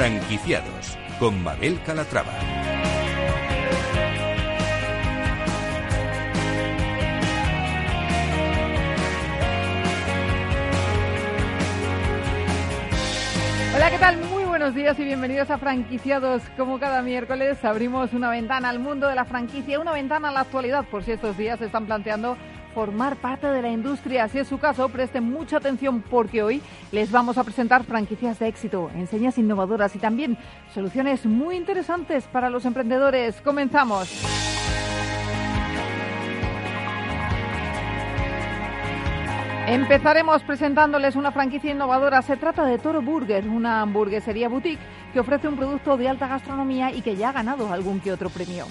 Franquiciados con Mabel Calatrava. Hola, ¿qué tal? Muy buenos días y bienvenidos a Franquiciados. Como cada miércoles abrimos una ventana al mundo de la franquicia, una ventana a la actualidad, por si estos días se están planteando formar parte de la industria. Si es su caso, presten mucha atención porque hoy les vamos a presentar franquicias de éxito, enseñas innovadoras y también soluciones muy interesantes para los emprendedores. Comenzamos. Empezaremos presentándoles una franquicia innovadora. Se trata de Toro Burger, una hamburguesería boutique que ofrece un producto de alta gastronomía y que ya ha ganado algún que otro premio.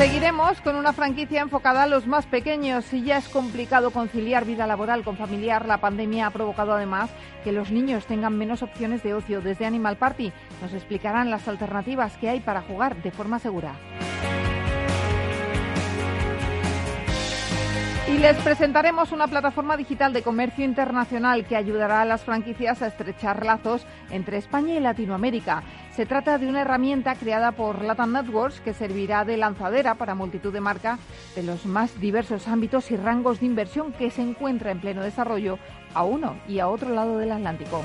Seguiremos con una franquicia enfocada a los más pequeños. Si ya es complicado conciliar vida laboral con familiar, la pandemia ha provocado además que los niños tengan menos opciones de ocio. Desde Animal Party nos explicarán las alternativas que hay para jugar de forma segura. Y les presentaremos una plataforma digital de comercio internacional que ayudará a las franquicias a estrechar lazos entre España y Latinoamérica. Se trata de una herramienta creada por Latam Networks que servirá de lanzadera para multitud de marcas de los más diversos ámbitos y rangos de inversión que se encuentra en pleno desarrollo a uno y a otro lado del Atlántico.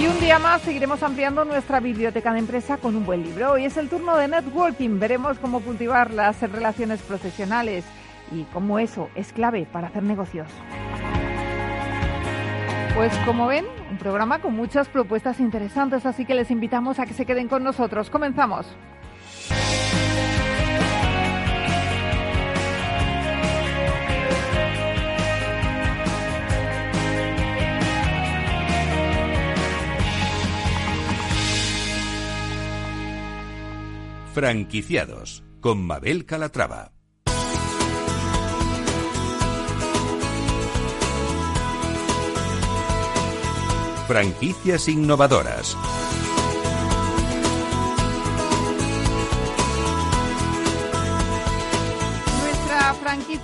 Y un día más seguiremos ampliando nuestra biblioteca de empresa con un buen libro. Hoy es el turno de networking. Veremos cómo cultivar las relaciones profesionales y cómo eso es clave para hacer negocios. Pues como ven, un programa con muchas propuestas interesantes, así que les invitamos a que se queden con nosotros. Comenzamos. Franquiciados con Mabel Calatrava. Franquicias innovadoras.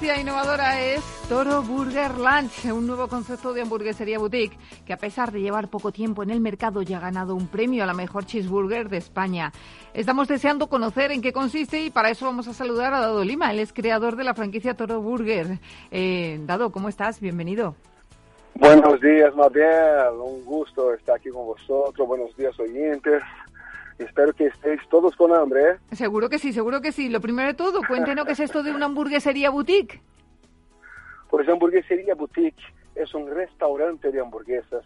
Franquicia innovadora es Toro Burger Lunch, un nuevo concepto de hamburguesería boutique que a pesar de llevar poco tiempo en el mercado ya ha ganado un premio a la mejor cheeseburger de España. Estamos deseando conocer en qué consiste y para eso vamos a saludar a Dado Lima, él es creador de la franquicia Toro Burger. Eh, Dado, ¿cómo estás? Bienvenido. Buenos días, Mabel. Un gusto estar aquí con vosotros. Buenos días, oyentes. Espero que estéis todos con hambre. ¿eh? Seguro que sí, seguro que sí. Lo primero de todo, cuéntenos qué es esto de una hamburguesería boutique. Pues hamburguesería boutique es un restaurante de hamburguesas.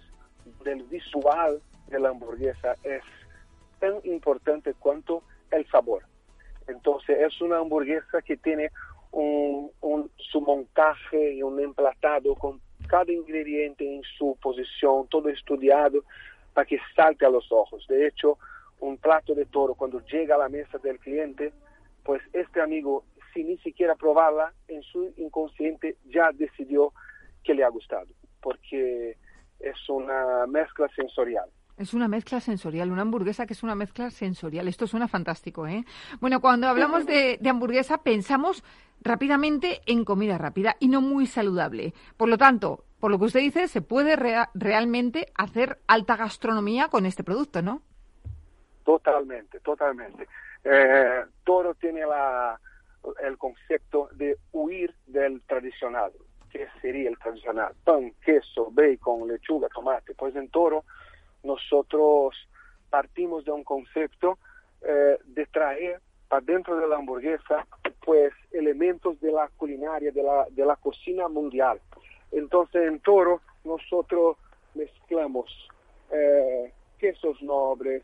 El visual de la hamburguesa es tan importante cuanto el sabor. Entonces es una hamburguesa que tiene un, un, su montaje y un emplatado con cada ingrediente en su posición, todo estudiado para que salte a los ojos. De hecho, un plato de toro cuando llega a la mesa del cliente, pues este amigo, sin ni siquiera probarla, en su inconsciente ya decidió que le ha gustado, porque es una mezcla sensorial. Es una mezcla sensorial, una hamburguesa que es una mezcla sensorial. Esto suena fantástico, ¿eh? Bueno, cuando hablamos de, hamburguesa pensamos rápidamente en comida rápida y no muy saludable. Por lo tanto, por lo que usted dice, se puede rea realmente hacer alta gastronomía con este producto, ¿no? Totalmente, totalmente. Eh, Toro tiene la, el concepto de huir del tradicional. ¿Qué sería el tradicional? Pan, queso, bacon, lechuga, tomate. Pues en Toro nosotros partimos de un concepto eh, de traer para dentro de la hamburguesa pues elementos de la culinaria, de la, de la cocina mundial. Entonces en Toro nosotros mezclamos eh, quesos nobles,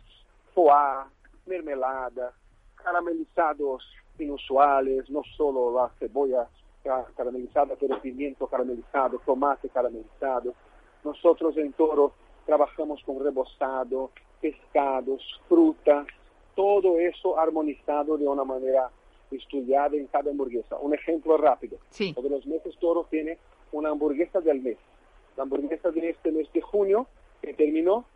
foie, mermelada, caramelizados inusuales, no solo las cebollas caramelizadas, pero pimiento caramelizado, tomate caramelizado. Nosotros en Toro trabajamos con rebozado, pescados, frutas, todo eso armonizado de una manera estudiada en cada hamburguesa. Un ejemplo rápido. Sí. Todos los meses Toro tiene una hamburguesa del mes. La hamburguesa de este mes de junio, que terminó,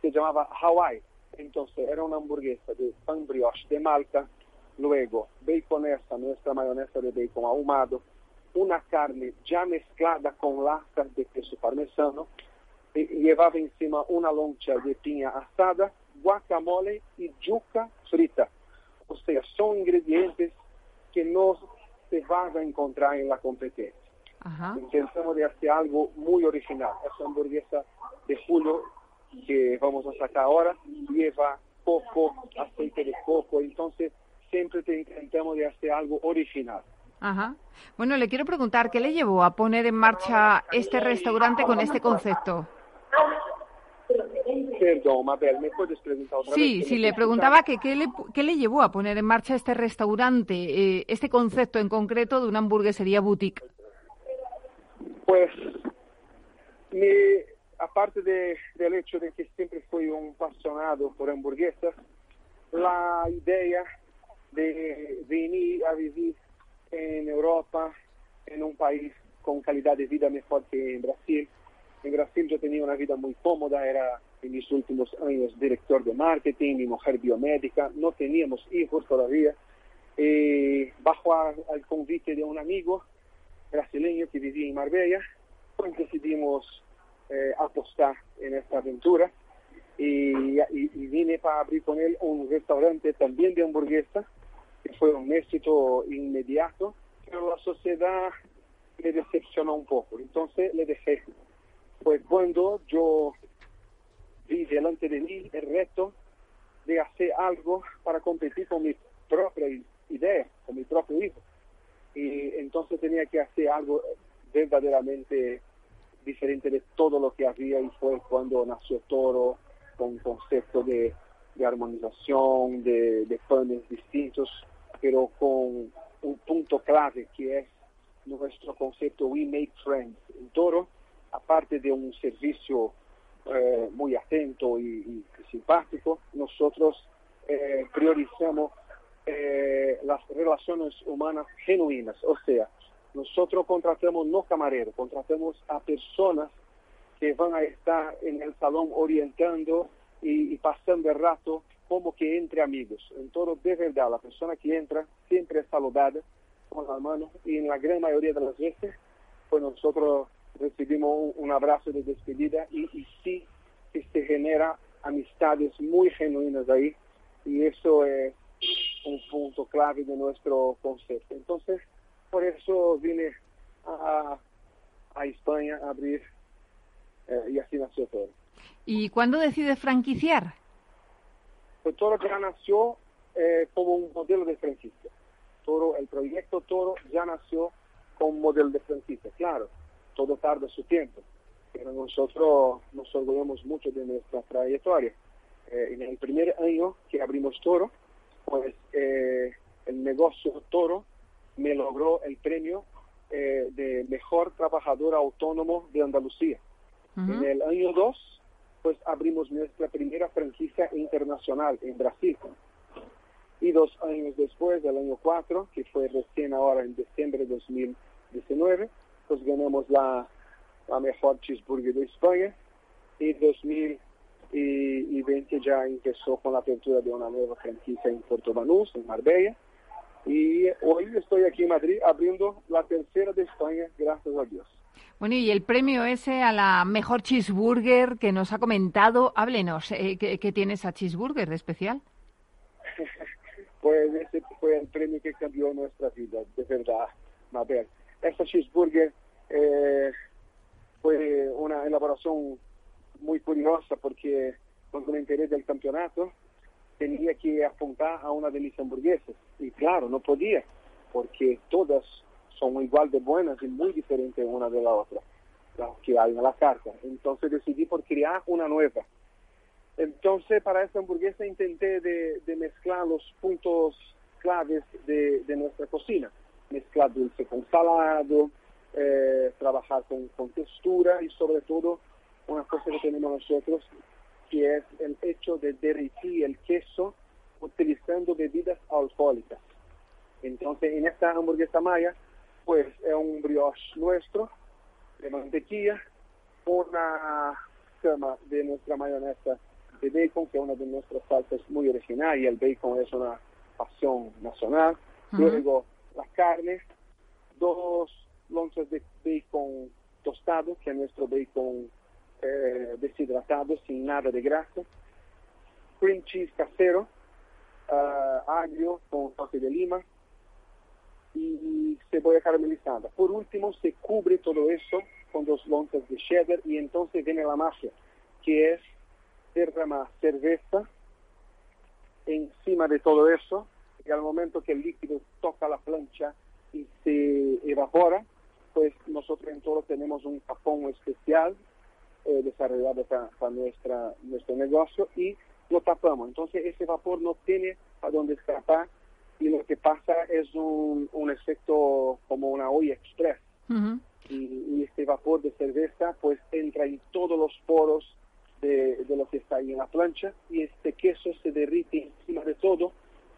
se llamaba Hawaii. Entonces era una hamburguesa de pan brioche de Malta, luego baconesa, nuestra mayonesa de bacon ahumado, una carne ya mezclada con lascas de queso parmesano, y llevaba encima una loncha de piña asada, guacamole y yuca frita. O sea, son ingredientes que no se van a encontrar en la competencia. Ajá. Intentamos de hacer algo muy original. Esta hamburguesa de julio que vamos a sacar ahora lleva coco, aceite de coco, entonces siempre te intentamos de hacer algo original. Ajá. Bueno, le quiero preguntar, ¿qué le llevó a poner en marcha este restaurante con este concepto? Perdón, Mabel, ¿me puedes preguntar otra Sí, vez? sí, le preguntaba que qué le, qué le llevó a poner en marcha este restaurante, eh, este concepto en concreto de una hamburguesería boutique. Pues, mi- aparte de, del hecho de que siempre fui un apasionado por hamburguesas, la idea de venir a vivir en Europa, en un país con calidad de vida mejor que en Brasil. En Brasil yo tenía una vida muy cómoda, era en mis últimos años director de marketing, mi mujer biomédica, no teníamos hijos todavía. Eh, bajo a- al convite de un amigo brasileño que vivía en Marbella, pues decidimos eh, apostar en esta aventura y, y- vine para abrir con él un restaurante también de hamburguesa, que fue un éxito inmediato, pero la sociedad me decepcionó un poco, entonces le dejé. Pues cuando yo vi delante de mí el reto de hacer algo para competir con mi propia idea, con mi propio hijo. Y entonces tenía que hacer algo verdaderamente diferente de todo lo que había y fue cuando nació Toro con un concepto de, armonización, de, de panes distintos, pero con un punto clave que es nuestro concepto We Make Friends. En Toro, aparte de un servicio eh, muy atento y, y simpático, nosotros eh, priorizamos eh, las relaciones humanas genuinas, o sea, nosotros contratamos no camareros, contratamos a personas que van a estar en el salón orientando y, pasando el rato como que entre amigos. En todo, de verdad, la persona que entra siempre es saludada con la mano y en la gran mayoría de las veces, pues nosotros recibimos un, abrazo de despedida y, sí se genera amistades muy genuinas ahí y eso es un punto clave de nuestro concepto. Entonces, por eso vine a, a España a abrir eh, y así nació todo. ¿Y cuándo decide franquiciar? Pues Toro ya nació eh, como un modelo de franquicia. Toro, el proyecto Toro ya nació como un modelo de franquicia. Claro, todo tarda su tiempo, pero nosotros nos orgullamos mucho de nuestra trayectoria. Eh, en el primer año que abrimos Toro, pues eh, el negocio Toro me logró el premio eh, de mejor trabajador autónomo de Andalucía. En el año 2, pues abrimos nuestra primera franquicia internacional en Brasil. Y dos años después, del año 4, que fue recién ahora en diciembre de 2019, pues ganamos la, la mejor cheeseburger de España. Y 2020 ya empezó con la apertura de una nueva franquicia en Puerto Banús, en Marbella. Y hoy estoy aquí en Madrid abriendo la tercera de España, gracias a Dios. Bueno, y el premio ese a la mejor cheeseburger que nos ha comentado, háblenos, eh, ¿qué, qué tiene esa cheeseburger de especial? pues ese fue el premio que cambió nuestra vida, de verdad, Mabel. Esta cheeseburger eh, fue una elaboración muy curiosa porque cuando me enteré del campeonato tenía que apuntar a una de mis hamburguesas y claro, no podía porque todas son igual de buenas y muy diferentes una de la otra, las que hay en la carta. Entonces decidí por crear una nueva. Entonces, para esta hamburguesa intenté de, mezclar los puntos claves de, de nuestra cocina. Mezclar dulce con salado, eh, trabajar con, con textura y sobre todo una cosa que tenemos nosotros, que es el hecho de derretir el queso utilizando bebidas alcohólicas. Entonces, en esta hamburguesa maya, pues es un brioche nuestro de mantequilla, una cama de nuestra mayonesa de bacon, que es una de nuestras salsas muy original, y el bacon es una pasión nacional. Ujú. Luego la carne, dos lonchas de bacon tostado, que es nuestro bacon eh, deshidratado, sin nada de grasa, cream cheese casero, uh, agrio con toque de lima y cebolla caramelizada. Por último, se cubre todo eso con dos lonchas de cheddar y entonces viene la magia, que es derramar cerveza encima de todo eso y al momento que el líquido toca la plancha y se evapora, pues nosotros en todo tenemos un tapón especial eh, desarrollado para, nuestra, nuestro negocio y lo tapamos. Entonces ese vapor no tiene a dónde escapar y lo que pasa es un, un efecto como una olla express. y, este vapor de cerveza pues entra en todos los poros de, de, lo que está ahí en la plancha y este queso se derrite encima de todo,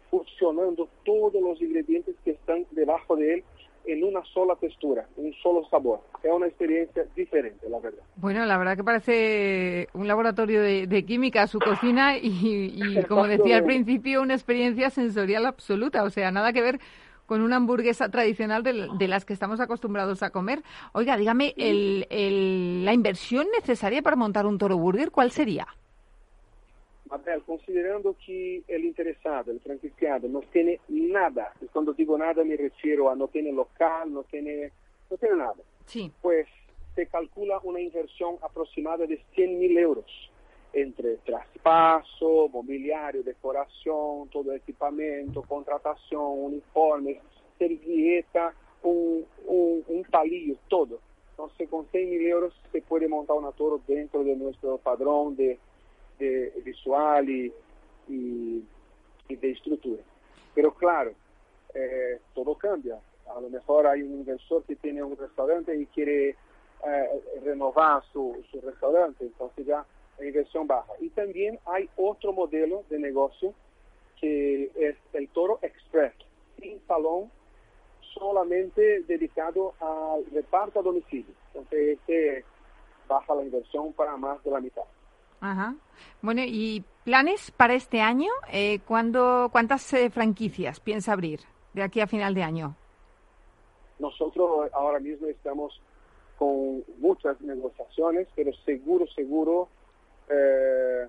fusionando todos los ingredientes que están debajo de él en una sola textura, un solo sabor. Es una experiencia diferente, la verdad. Bueno, la verdad que parece un laboratorio de, química su cocina y, como decía al principio, una experiencia sensorial absoluta. O sea, nada que ver con una hamburguesa tradicional de, las que estamos acostumbrados a comer. Oiga, dígame, el, la inversión necesaria para montar un toro burger, ¿cuál sería? Abel, considerando que el interesado, el franquiciado, no tiene nada, y cuando digo nada me refiero a no tiene local, no tiene, no tiene nada, sí. pues se calcula una inversión aproximada de 100 mil euros entre traspaso, mobiliario, decoración, todo equipamiento, contratación, uniformes, servilleta, un, un, un palillo, todo. Entonces con 100 mil euros se puede montar una toro dentro de nuestro padrón de de visual y, y, de estructura. Pero claro, eh, todo cambia. A lo mejor hay un inversor que tiene un restaurante y quiere eh, renovar su, su restaurante, entonces ya la inversión baja. Y también hay otro modelo de negocio que es el Toro Express, sin salón, solamente dedicado al reparto a domicilio. Entonces, este baja la inversión para más de la mitad. Ajá. Bueno, ¿y planes para este año? Eh, ¿cuándo, ¿Cuántas eh, franquicias piensa abrir de aquí a final de año? Nosotros ahora mismo estamos con muchas negociaciones, pero seguro, seguro, eh,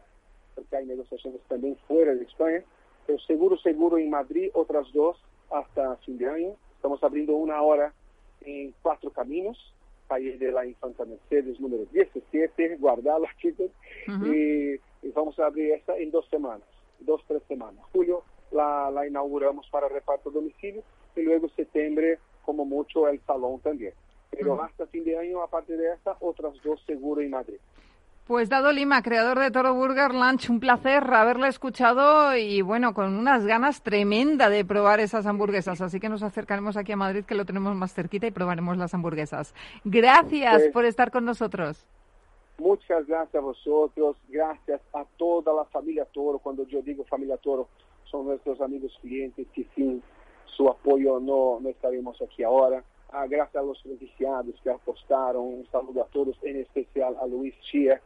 porque hay negociaciones también fuera de España, pero seguro, seguro en Madrid otras dos hasta fin de año. Estamos abriendo una ahora en cuatro caminos, calle de la Infanta Mercedes número 17, guardarla, chicos, y, vamos a abrir esta en dos semanas, dos, tres semanas. Julio la, la inauguramos para reparto domicilio y luego septiembre, como mucho, el salón también. Pero hasta fin de año, aparte de esta, otras dos seguro en Madrid. Pues Dado Lima, creador de Toro Burger Lunch, un placer haberle escuchado y bueno, con unas ganas tremenda de probar esas hamburguesas. Así que nos acercaremos aquí a Madrid, que lo tenemos más cerquita, y probaremos las hamburguesas. Gracias por estar con nosotros. Muchas gracias a vosotros, gracias a toda la familia Toro. Cuando yo digo familia Toro, son nuestros amigos clientes que sin su apoyo no, no estaríamos aquí ahora. Ah, gracias a los beneficiados que apostaron. Un saludo a todos, en especial a Luis Chia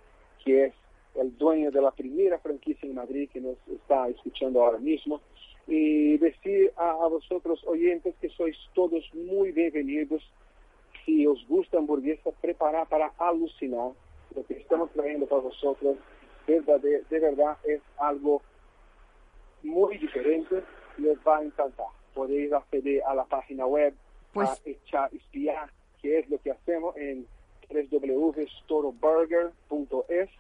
que es el dueño de la primera franquicia en Madrid que nos está escuchando ahora mismo. Y decir a, vosotros oyentes que sois todos muy bienvenidos. Si os gusta hamburguesa, preparar para alucinar. Lo que estamos trayendo para vosotros de, de verdad es algo muy diferente. Les va a encantar. Podéis acceder a la página web, pues... a echar, espiar qué es lo que hacemos en www.storoburger.es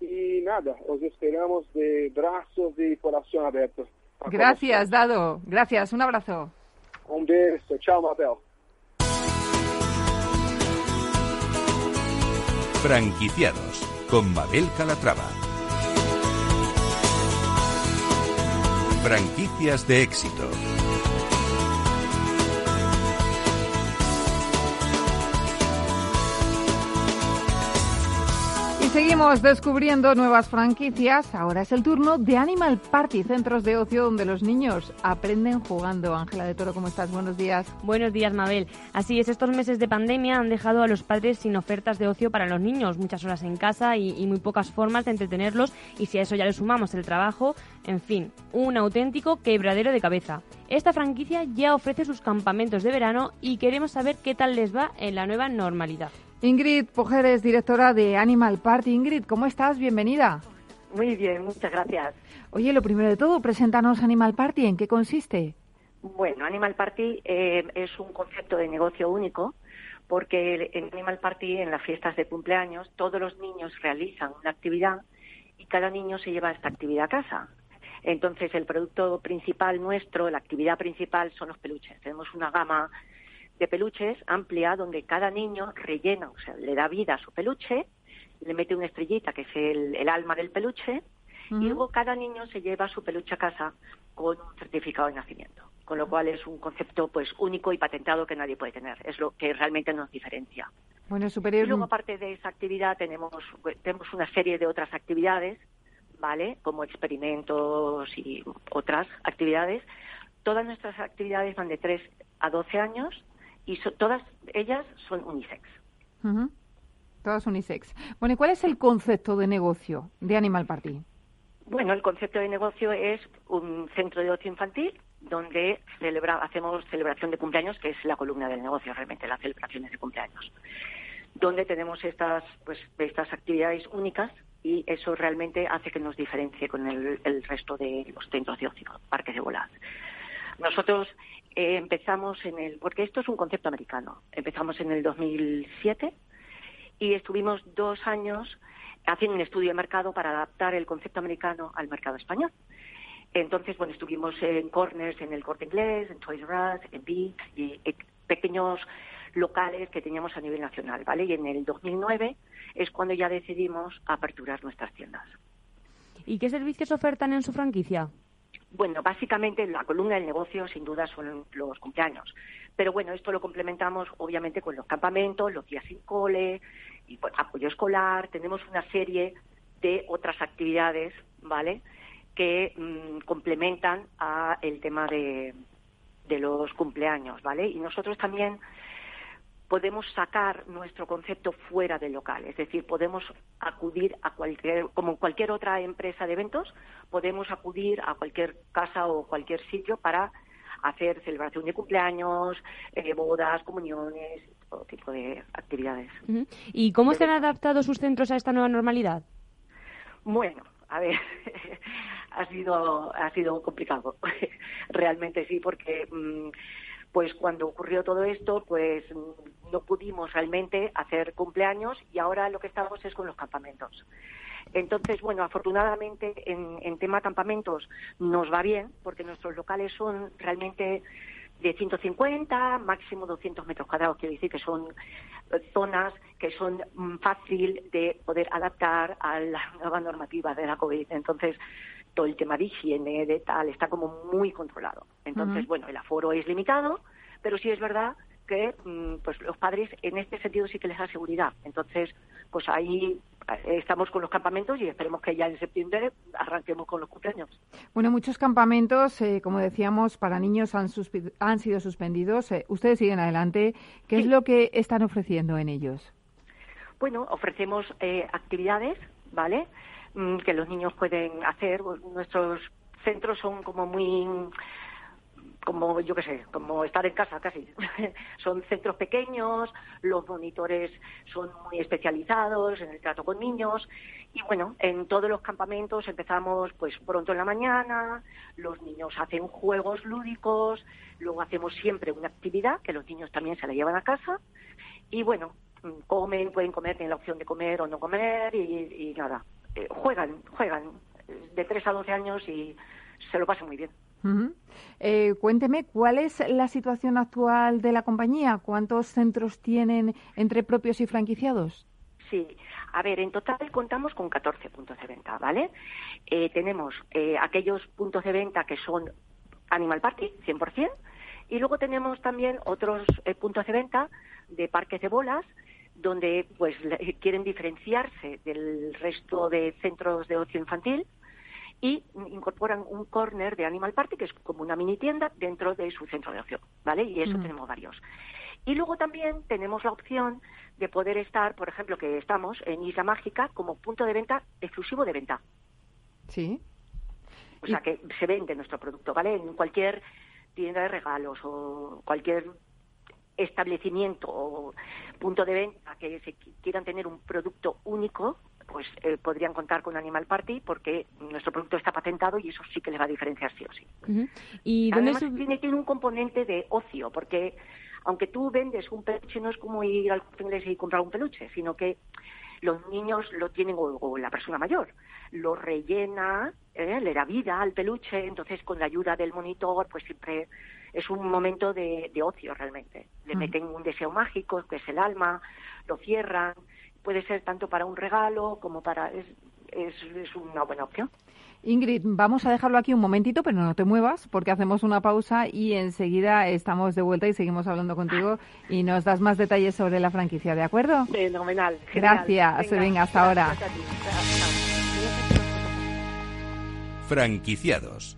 y nada, os esperamos de brazos y corazón abiertos. Gracias, Dado. Gracias, un abrazo. Un beso. Chao, Mabel. Franquiciados con Mabel Calatrava. Franquicias de éxito. Seguimos descubriendo nuevas franquicias. Ahora es el turno de Animal Party, centros de ocio donde los niños aprenden jugando. Ángela de Toro, ¿cómo estás? Buenos días. Buenos días, Mabel. Así es, estos meses de pandemia han dejado a los padres sin ofertas de ocio para los niños, muchas horas en casa y, y muy pocas formas de entretenerlos. Y si a eso ya le sumamos el trabajo, en fin, un auténtico quebradero de cabeza. Esta franquicia ya ofrece sus campamentos de verano y queremos saber qué tal les va en la nueva normalidad. Ingrid Pojeres, directora de Animal Party. Ingrid, ¿cómo estás? Bienvenida. Muy bien, muchas gracias. Oye, lo primero de todo, preséntanos Animal Party. ¿En qué consiste? Bueno, Animal Party eh, es un concepto de negocio único porque en Animal Party, en las fiestas de cumpleaños, todos los niños realizan una actividad y cada niño se lleva esta actividad a casa. Entonces, el producto principal nuestro, la actividad principal, son los peluches. Tenemos una gama de peluches amplia donde cada niño rellena, o sea, le da vida a su peluche, le mete una estrellita que es el, alma del peluche y luego cada niño se lleva su peluche a casa con un certificado de nacimiento, con lo cual es un concepto pues único y patentado que nadie puede tener, es lo que realmente nos diferencia. Bueno, superior... Y luego aparte de esa actividad tenemos tenemos una serie de otras actividades, ¿vale? Como experimentos y otras actividades. Todas nuestras actividades van de 3 a 12 años y todas ellas son unisex. Todas unisex. Bueno, ¿y cuál es el concepto de negocio de Animal Party? Bueno, el concepto de negocio es un centro de ocio infantil donde celebra, hacemos celebración de cumpleaños, que es la columna del negocio realmente, las celebraciones de cumpleaños, donde tenemos estas, pues, estas actividades únicas y eso realmente hace que nos diferencie con el, el resto de los centros de ocio, parques de bolas. Nosotros eh, empezamos en el, porque esto es un concepto americano, empezamos en el 2007 y estuvimos dos años haciendo un estudio de mercado para adaptar el concepto americano al mercado español. Entonces, bueno, estuvimos en corners en el Corte Inglés, en Toys R Us, en Beat y pequeños locales que teníamos a nivel nacional, ¿vale? Y en el 2009 es cuando ya decidimos aperturar nuestras tiendas. ¿Y qué servicios ofertan en su franquicia? Bueno, básicamente la columna del negocio sin duda son los cumpleaños. Pero bueno, esto lo complementamos obviamente con los campamentos, los días sin cole, y apoyo escolar. Tenemos una serie de otras actividades, ¿vale? Que mm, complementan a el tema de, de los cumpleaños, ¿vale? Y nosotros también podemos sacar nuestro concepto fuera del local, es decir, podemos acudir a cualquier, como cualquier otra empresa de eventos, podemos acudir a cualquier casa o cualquier sitio para hacer celebración de cumpleaños, eh, bodas, comuniones, todo tipo de actividades. ¿Y cómo se han adaptado sus centros a esta nueva normalidad? Bueno, a ver, ha sido ha sido complicado, realmente sí, porque mm, pues cuando ocurrió todo esto, pues no pudimos realmente hacer cumpleaños y ahora lo que estamos es con los campamentos. Entonces, bueno, afortunadamente en, en tema campamentos nos va bien porque nuestros locales son realmente de 150, máximo 200 metros cuadrados, quiero decir que son eh, zonas que son mm, fácil de poder adaptar a la nueva normativa de la COVID. Entonces, todo el tema de higiene, de tal, está como muy controlado. Entonces, bueno, el aforo es limitado, pero sí es verdad que mm, pues los padres en este sentido sí que les da seguridad. Entonces, pues ahí eh, estamos con los campamentos y esperemos que ya en septiembre arranquemos con los cumpleaños. Bueno, muchos campamentos, eh, como decíamos, para niños han, han sido suspendidos. Eh, ustedes siguen adelante. ¿Qué es lo que están ofreciendo en ellos? Bueno, ofrecemos actividades, ¿vale? Mm, que los niños pueden hacer. Nuestros centros son como muy como yo qué sé, como estar en casa casi. son centros pequeños, los monitores son muy especializados en el trato con niños y bueno, en todos los campamentos empezamos pues pronto en la mañana, los niños hacen juegos lúdicos, luego hacemos siempre una actividad que los niños también se la llevan a casa y bueno, comen, pueden comer, tienen la opción de comer o no comer y, nada, eh, juegan, juegan de 3 a 12 años y se lo pasan muy bien. Eh, cuénteme, ¿cuál es la situación actual de la compañía? ¿Cuántos centros tienen entre propios y franquiciados? Sí, a ver, en total contamos con 14 puntos de venta, ¿vale? Eh, tenemos eh, aquellos puntos de venta que son Animal Party, 100%, y luego tenemos también otros puntos de venta de parques de bolas, donde pues quieren diferenciarse del resto de centros de ocio infantil y incorporan un corner de Animal Party, que es como una mini tienda dentro de su centro de ocio, ¿vale? Y eso tenemos varios. Y luego también tenemos la opción de poder estar, por ejemplo, que estamos en Isla Mágica como punto de venta exclusivo de venta. Sí. O sea, que se vende nuestro producto, ¿vale? En cualquier tienda de regalos o cualquier establecimiento o punto de venta que se quieran tener un producto único, pues eh, podrían contar con Animal Party porque nuestro producto está patentado y eso sí que le va a diferenciar sí o sí. ¿Y Además, tiene, tiene un componente de ocio porque aunque tú vendes un peluche no es como ir al inglés y comprar un peluche, sino que los niños lo tienen o, la persona mayor lo rellena, ¿eh? le da vida al peluche, entonces con la ayuda del monitor pues siempre es un momento de, ocio realmente. Le meten un deseo mágico, que es el alma, lo cierran, puede ser tanto para un regalo como para... Es, es, una buena opción. Ingrid, vamos a dejarlo aquí un momentito, pero no te muevas porque hacemos una pausa y enseguida estamos de vuelta y seguimos hablando contigo y nos das más detalles sobre la franquicia, ¿de acuerdo? Fenomenal. Gracias, venga, hasta ahora. Franquiciados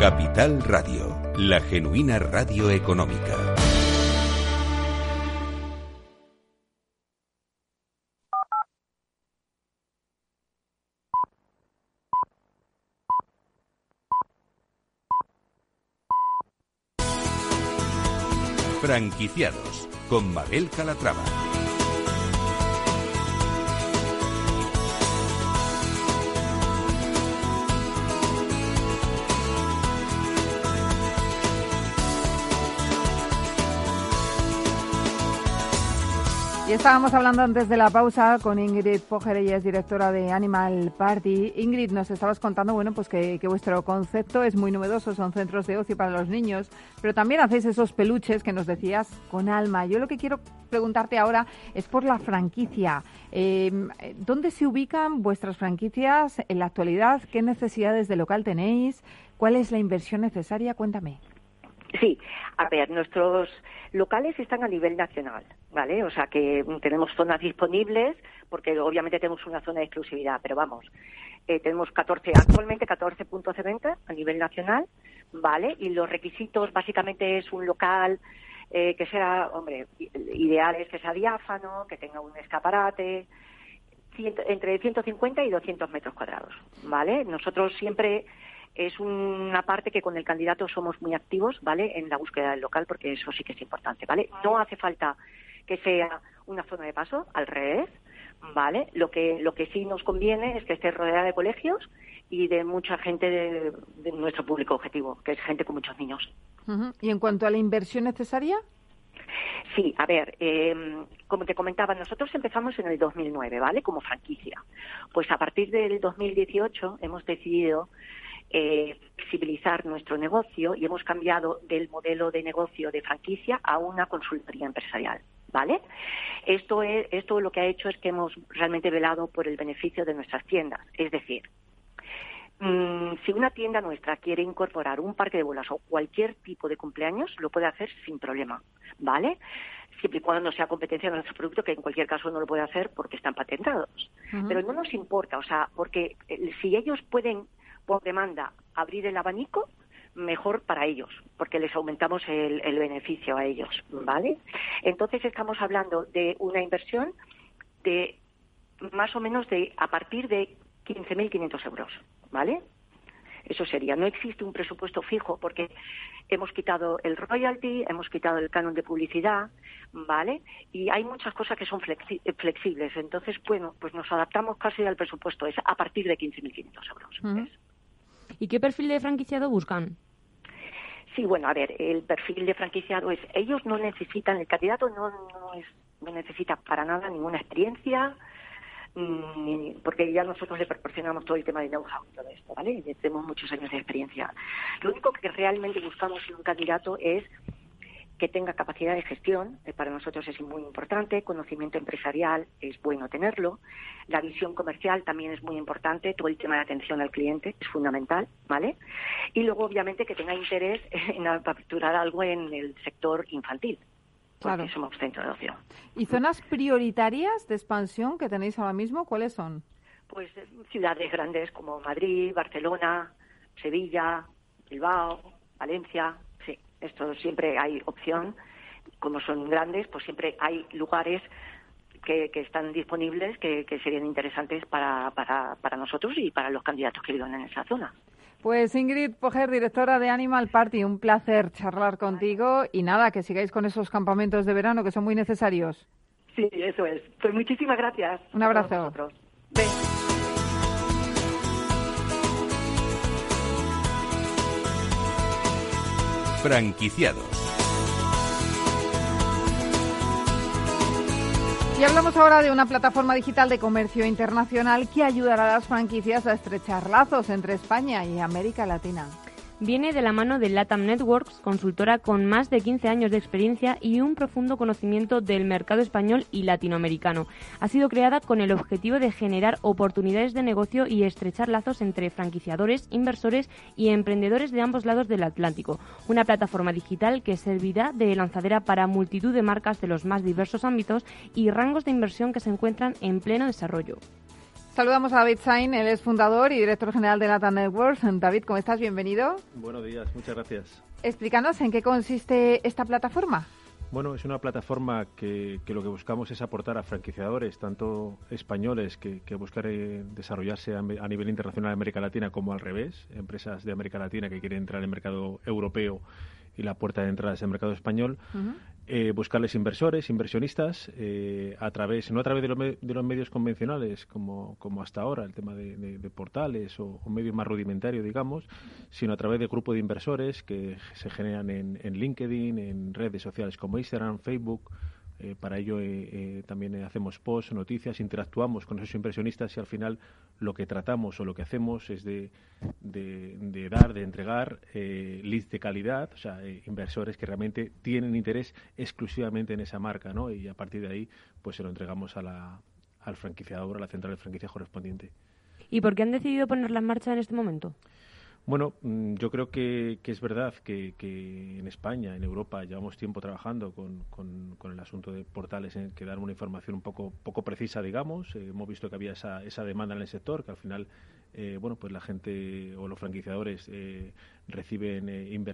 Capital Radio, la genuina radio económica. Franquiciados con Mabel Calatrava. Y estábamos hablando antes de la pausa con Ingrid Poger, ella es directora de Animal Party. Ingrid, nos estabas contando, bueno, pues que, vuestro concepto es muy novedoso, son centros de ocio para los niños, pero también hacéis esos peluches que nos decías con alma. Yo lo que quiero preguntarte ahora es por la franquicia. Eh, ¿Dónde se ubican vuestras franquicias en la actualidad? ¿Qué necesidades de local tenéis? ¿Cuál es la inversión necesaria? Cuéntame. Sí, a ver, nuestros locales están a nivel nacional, ¿vale? O sea que tenemos zonas disponibles porque obviamente tenemos una zona de exclusividad, pero vamos, eh, tenemos 14, actualmente 14 puntos de venta a nivel nacional, ¿vale? Y los requisitos básicamente es un local eh, que sea, hombre, ideal es que sea diáfano, que tenga un escaparate, entre 150 y 200 metros cuadrados, ¿vale? Nosotros siempre es una parte que con el candidato somos muy activos, ¿vale? En la búsqueda del local, porque eso sí que es importante, ¿vale? No hace falta que sea una zona de paso, al revés, ¿vale? Lo que, lo que sí nos conviene es que esté rodeada de colegios y de mucha gente de, nuestro público objetivo, que es gente con muchos niños. ¿Y en cuanto a la inversión necesaria? Sí, a ver, eh, como te comentaba, nosotros empezamos en el 2009, ¿vale? Como franquicia. Pues a partir del 2018 hemos decidido eh, flexibilizar nuestro negocio y hemos cambiado del modelo de negocio de franquicia a una consultoría empresarial. ¿Vale? Esto, es, esto lo que ha hecho es que hemos realmente velado por el beneficio de nuestras tiendas. Es decir, mm, si una tienda nuestra quiere incorporar un parque de bolas o cualquier tipo de cumpleaños, lo puede hacer sin problema, ¿vale? Siempre y cuando no sea competencia de nuestro producto, que en cualquier caso no lo puede hacer porque están patentados. Pero no nos importa, o sea, porque eh, si ellos pueden por demanda abrir el abanico, mejor para ellos, porque les aumentamos el, beneficio a ellos, ¿vale? Entonces estamos hablando de una inversión de más o menos de a partir de 15.500 euros, ¿vale? Eso sería. No existe un presupuesto fijo porque hemos quitado el royalty, hemos quitado el canon de publicidad, ¿vale? Y hay muchas cosas que son flexibles. Entonces, bueno, pues nos adaptamos casi al presupuesto. Es a partir de 15.500 euros. ¿Y qué perfil de franquiciado buscan? Sí, bueno, a ver, el perfil de franquiciado es, ellos no necesitan, el candidato no, no, necesita para nada ninguna experiencia, porque ya nosotros le proporcionamos todo el tema de know-how y todo esto, ¿vale? tenemos muchos años de experiencia. Lo único que realmente buscamos en un candidato es que tenga capacidad de gestión, eh, para nosotros es muy importante, conocimiento empresarial es bueno tenerlo, la visión comercial también es muy importante, todo el tema de atención al cliente es fundamental, ¿vale? Y luego, obviamente, que tenga interés en capturar algo en el sector infantil. Claro. somos centro de ocio. ¿Y zonas prioritarias de expansión que tenéis ahora mismo, cuáles son? Pues eh, ciudades grandes como Madrid, Barcelona, Sevilla, Bilbao, Valencia, esto siempre hay opción, como son grandes, pues siempre hay lugares que, están disponibles que, serían interesantes para, para, para nosotros y para los candidatos que viven en esa zona. Pues Ingrid Poger, directora de Animal Party, un placer charlar contigo y nada, que sigáis con esos campamentos de verano que son muy necesarios. Sí, eso es. Pues muchísimas gracias. Un abrazo. Franquiciados. Y hablamos ahora de una plataforma digital de comercio internacional que ayudará a las franquicias a estrechar lazos entre España y América Latina viene de la mano de Latam Networks, consultora con más de 15 años de experiencia y un profundo conocimiento del mercado español y latinoamericano. Ha sido creada con el objetivo de generar oportunidades de negocio y estrechar lazos entre franquiciadores, inversores y emprendedores de ambos lados del Atlántico. Una plataforma digital que servirá de lanzadera para multitud de marcas de los más diversos ámbitos y rangos de inversión que se encuentran en pleno desarrollo. Saludamos a David Sain, él es fundador y director general de Latam Networks. David, ¿cómo estás? Bienvenido. Buenos días, muchas gracias. Explícanos en qué consiste esta plataforma. Bueno, es una plataforma que, lo que buscamos es aportar a franquiciadores, tanto españoles que, que buscan eh, desarrollarse a, nivel internacional de América Latina como al revés, empresas de América Latina que quieren entrar en el mercado europeo y la puerta de entrada es el mercado español. Eh, buscarles inversores, inversionistas, eh, a través, no a través de, los medios convencionales, como, como hasta ahora, el tema de, portales o, medios más rudimentarios, digamos, sino a través de grupos de inversores que se generan en, en LinkedIn, en redes sociales como Instagram, Facebook, eh, para ello eh, eh, también hacemos posts, noticias, interactuamos con esos impresionistas y al final lo que tratamos o lo que hacemos es de, dar, de entregar leads de calidad, o sea, inversores que realmente tienen interés exclusivamente en esa marca, ¿no? Y a partir de ahí, pues se lo entregamos a al franquiciador, a la central de franquicia correspondiente. ¿Y por qué han decidido ponerla en marcha en este momento? Bueno, mm, yo creo que, es verdad que, en España, en Europa, llevamos tiempo trabajando con, el asunto de portales en que dan una información un poco, poco precisa, digamos. Eh, hemos visto que había esa, esa demanda en el sector, que al final, eh, bueno, pues la gente o los franquiciadores eh, reciben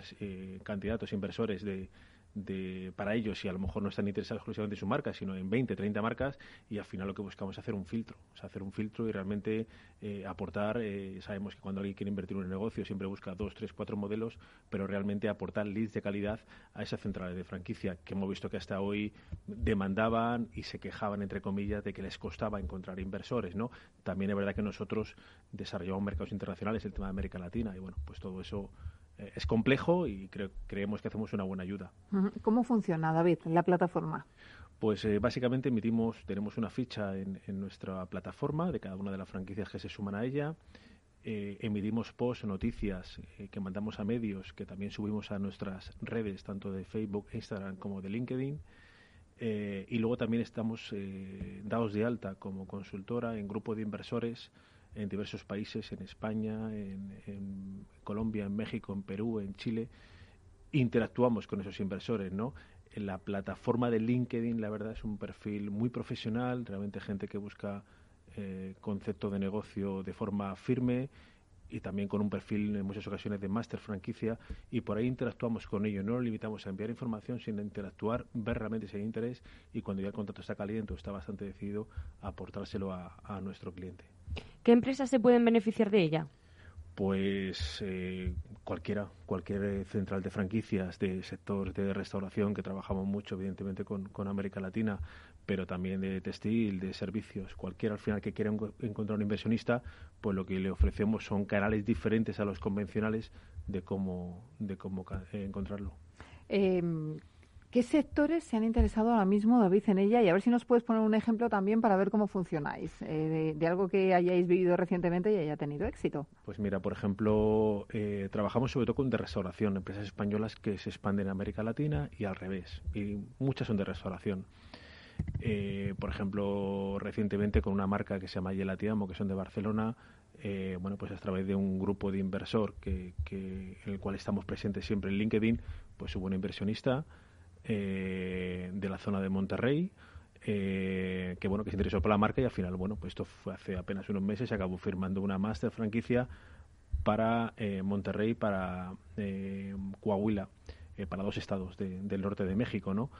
candidatos inversores de de, para ellos y a lo mejor no están interesados exclusivamente en su marca, sino en 20, 30 marcas y al final lo que buscamos es hacer un filtro, o sea, hacer un filtro y realmente eh, aportar, eh, sabemos que cuando alguien quiere invertir en un negocio siempre busca dos, tres, cuatro modelos, pero realmente aportar leads de calidad a esas centrales de franquicia que hemos visto que hasta hoy demandaban y se quejaban, entre comillas, de que les costaba encontrar inversores, ¿no? También es verdad que nosotros desarrollamos mercados internacionales, el tema de América Latina y bueno, pues todo eso es complejo y creemos que hacemos una buena ayuda. ¿Cómo funciona, David, la plataforma? Pues eh, básicamente emitimos, tenemos una ficha en, nuestra plataforma de cada una de las franquicias que se suman a ella. Eh, emitimos posts, noticias que mandamos a medios, que también subimos a nuestras redes, tanto de Facebook, Instagram como de LinkedIn. y luego también estamos dados de alta como consultora en grupo de inversores en diversos países, en España, en, Colombia, en México, en Perú, en Chile. Interactuamos con esos inversores, ¿no? En la plataforma de LinkedIn, la verdad, es un perfil muy profesional, realmente gente que busca eh, concepto de negocio de forma firme y también con un perfil en muchas ocasiones de máster franquicia y por ahí interactuamos con ellos. No nos limitamos a enviar información, sino a interactuar, ver realmente si hay interés y cuando ya el contrato está caliente o está bastante decidido, aportárselo a nuestro cliente. ¿Qué empresas se pueden beneficiar de ella? Pues eh, cualquiera, cualquier central de franquicias de sector de restauración, que trabajamos mucho, evidentemente, con, América Latina, pero también de textil, de servicios. Cualquiera al final que quiera encontrar un inversionista, pues lo que le ofrecemos son canales diferentes a los convencionales de cómo, de cómo eh, encontrarlo. Em, ¿Qué sectores se han interesado ahora mismo, David, en ella? Y a ver si nos puedes poner un ejemplo también para ver cómo funcionáis, eh, de, algo que hayáis vivido recientemente y haya tenido éxito. Pues mira, por ejemplo, eh, trabajamos sobre todo con de restauración, empresas españolas que se expanden en América Latina y al revés, y muchas son de restauración. Eh, por ejemplo, recientemente con una marca que se llama Yelatiamo, que son de Barcelona, bueno, pues a través de un grupo de inversor que, que, en el cual estamos presentes siempre en LinkedIn, pues hubo un inversionista eh, de la zona de Monterrey, eh, que bueno que se interesó por la marca y al final bueno pues esto fue hace apenas unos meses se acabó firmando una master franquicia para eh, Monterrey para Coahuila para dos estados del norte de México no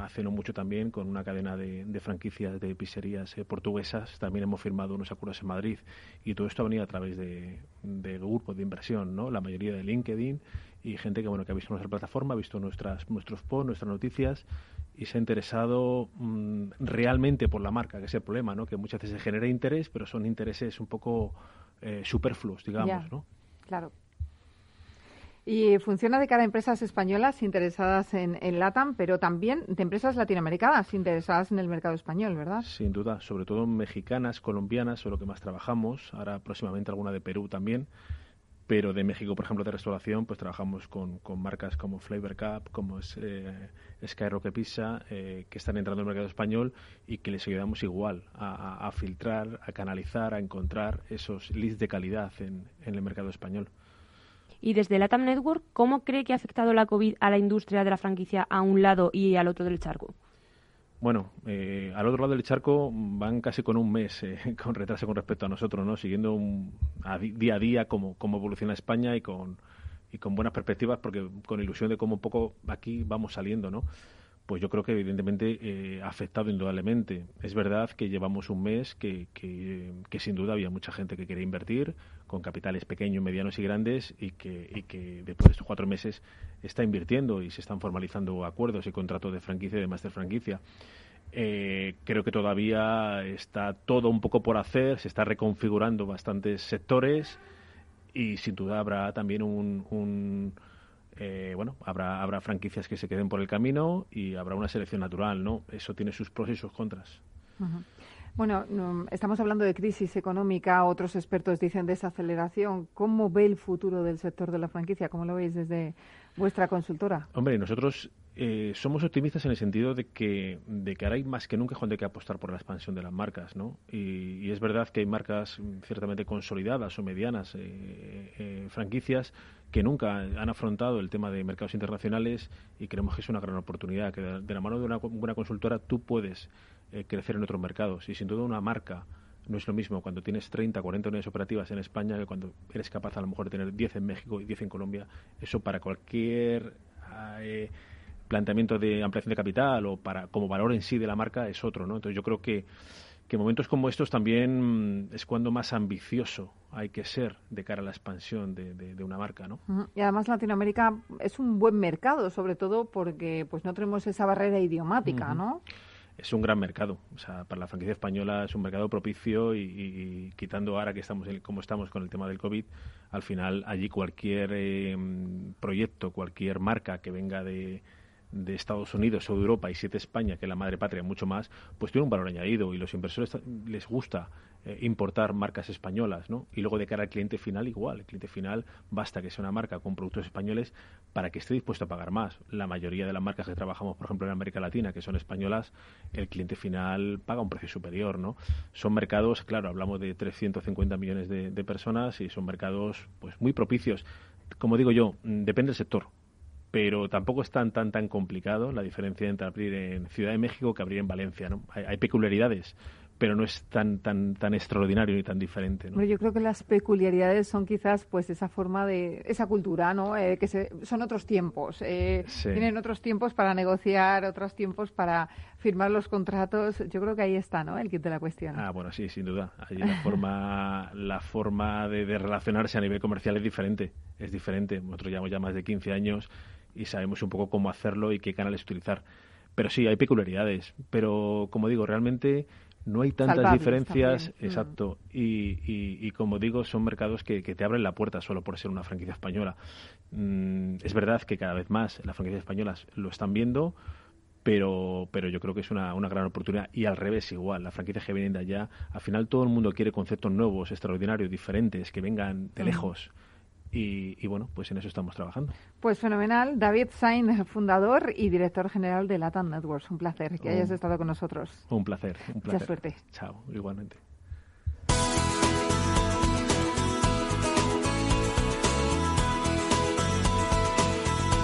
hace no mucho también con una cadena de, franquicias de pizzerías portuguesas también hemos firmado unos acuerdos en Madrid. Y todo esto ha venido a través de, de grupos de inversión no la mayoría de LinkedIn y gente que bueno que ha visto nuestra plataforma, ha visto nuestras nuestros posts, nuestras noticias y se ha interesado mm, realmente por la marca, que es el problema, ¿no? Que muchas veces se genera interés, pero son intereses un poco eh, superfluos, digamos, ¿no? Claro. Y funciona de cara a empresas españolas interesadas en, en, LATAM, pero también de empresas latinoamericanas interesadas en el mercado español, ¿verdad? Sin duda, sobre todo mexicanas, colombianas, son lo que más trabajamos. Ahora próximamente alguna de Perú también pero de México, por ejemplo, de restauración, pues trabajamos con, marcas como Flavor Cup, como es, eh, Skyrocket Pizza, eh, que están entrando en el mercado español y que les ayudamos igual a, filtrar, a canalizar, a encontrar esos leads de calidad en, en el mercado español. Y desde Latam Network, ¿cómo cree que ha afectado la COVID a la industria de la franquicia a un lado y al otro del charco? Bueno, eh, al otro lado del charco van casi con un mes eh, con retraso con respecto a nosotros, ¿no? Siguiendo un, día a día cómo, cómo evoluciona España y con, y con buenas perspectivas, porque con ilusión de cómo un poco aquí vamos saliendo, ¿no? Pues yo creo que evidentemente eh, ha afectado indudablemente. Es verdad que llevamos un mes que, que, sin duda había mucha gente que quería invertir con capitales pequeños, medianos y grandes y que, y que después de estos cuatro meses está invirtiendo y se están formalizando acuerdos y contratos de franquicia y de master franquicia. Eh, creo que todavía está todo un poco por hacer, se está reconfigurando bastantes sectores y sin duda habrá también un eh, bueno, habrá, habrá franquicias que se queden por el camino y habrá una selección natural, ¿no? Eso tiene sus pros y sus contras. Bueno, estamos hablando de crisis económica, otros expertos dicen desaceleración. ¿Cómo ve el futuro del sector de la franquicia? ¿Cómo lo veis desde vuestra consultora? Hombre, nosotros eh, somos optimistas en el sentido de que, de que ahora hay más que nunca cuando hay que apostar por la expansión de las marcas, ¿no? Y, es verdad que hay marcas ciertamente consolidadas o medianas, eh, franquicias, que nunca han afrontado el tema de mercados internacionales y creemos que es una gran oportunidad, que de, la mano de una buena consultora tú puedes eh, crecer en otros mercados y sin duda una marca no es lo mismo cuando tienes 30, 40 unidades operativas en España que cuando eres capaz a lo mejor de tener 10 en México y 10 en Colombia. Eso para cualquier eh, planteamiento de ampliación de capital o para como valor en sí de la marca es otro, ¿no? Entonces yo creo que que momentos como estos también mm, es cuando más ambicioso hay que ser de cara a la expansión de, de, una marca, ¿no? Y además Latinoamérica es un buen mercado, sobre todo porque pues no tenemos esa barrera idiomática, ¿no? Es un gran mercado, o sea, para la franquicia española es un mercado propicio y, quitando ahora que estamos como estamos con el tema del COVID, al final allí cualquier eh, proyecto, cualquier marca que venga de, de Estados Unidos o de Europa y siete España, que es la madre patria mucho más, pues tiene un valor añadido y los inversores les gusta eh, importar marcas españolas, ¿no? Y luego de cara al cliente final igual, el cliente final basta que sea una marca con productos españoles para que esté dispuesto a pagar más. La mayoría de las marcas que trabajamos, por ejemplo, en América Latina, que son españolas, el cliente final paga un precio superior, ¿no? Son mercados, claro, hablamos de 350 millones de, de personas y son mercados pues muy propicios. Como digo yo, depende del sector pero tampoco es tan tan tan complicado la diferencia entre abrir en Ciudad de México que abrir en Valencia, ¿no? Hay, peculiaridades, pero no es tan tan tan extraordinario ni tan diferente. ¿no? yo creo que las peculiaridades son quizás pues esa forma de esa cultura, ¿no? Eh, que son otros tiempos, eh, tienen otros tiempos para negociar, otros tiempos para firmar los contratos. Yo creo que ahí está, ¿no? El kit de la cuestión. Ah, bueno, sí, sin duda. Allí la forma la forma de, de relacionarse a nivel comercial es diferente, es diferente. Nosotros llevamos ya más de 15 años y sabemos un poco cómo hacerlo y qué canales utilizar. Pero sí, hay peculiaridades. Pero, como digo, realmente no hay tantas diferencias. Mm. Exacto. Y, y, como digo, son mercados que, te abren la puerta solo por ser una franquicia española. Mm, es verdad que cada vez más las franquicias españolas lo están viendo. Pero, pero yo creo que es una, una gran oportunidad. Y al revés, igual, las franquicias que vienen de allá, al final todo el mundo quiere conceptos nuevos, extraordinarios, diferentes, que vengan de mm. lejos. Y, bueno, pues en eso estamos trabajando. Pues fenomenal. David Sain, fundador y director general de Latam Networks. Un placer que hayas estado con nosotros. Un placer, un placer. Mucha suerte. Chao, igualmente.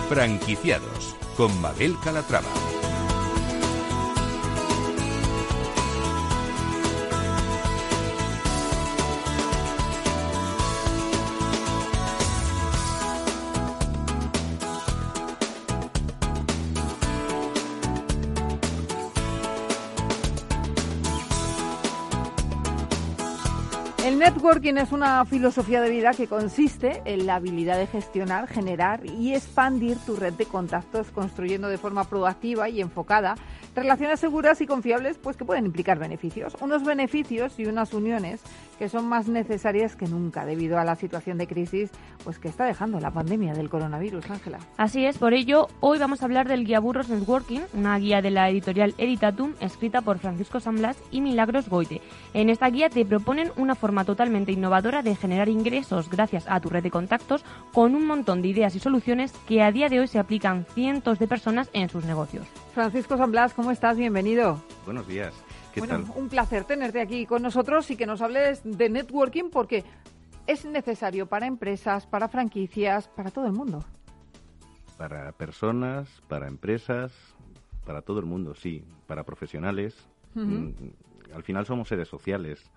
Franquiciados con Mabel Calatrava. Networking es una filosofía de vida que consiste en la habilidad de gestionar, generar y expandir tu red de contactos construyendo de forma proactiva y enfocada relaciones seguras y confiables pues que pueden implicar beneficios, unos beneficios y unas uniones que son más necesarias que nunca debido a la situación de crisis pues que está dejando la pandemia del coronavirus, Ángela. Así es, por ello hoy vamos a hablar del guía Burros Networking, una guía de la editorial Editatum escrita por Francisco San Blas y Milagros Goite. En esta guía te proponen una forma totalmente innovadora de generar ingresos gracias a tu red de contactos con un montón de ideas y soluciones que a día de hoy se aplican cientos de personas en sus negocios. Francisco San Blas, ¿cómo estás? Bienvenido. Buenos días. ¿Qué bueno, un placer tenerte aquí con nosotros y que nos hables de networking porque es necesario para empresas, para franquicias, para todo el mundo. Para personas, para empresas, para todo el mundo, sí. Para profesionales. Mm, al final somos seres sociales.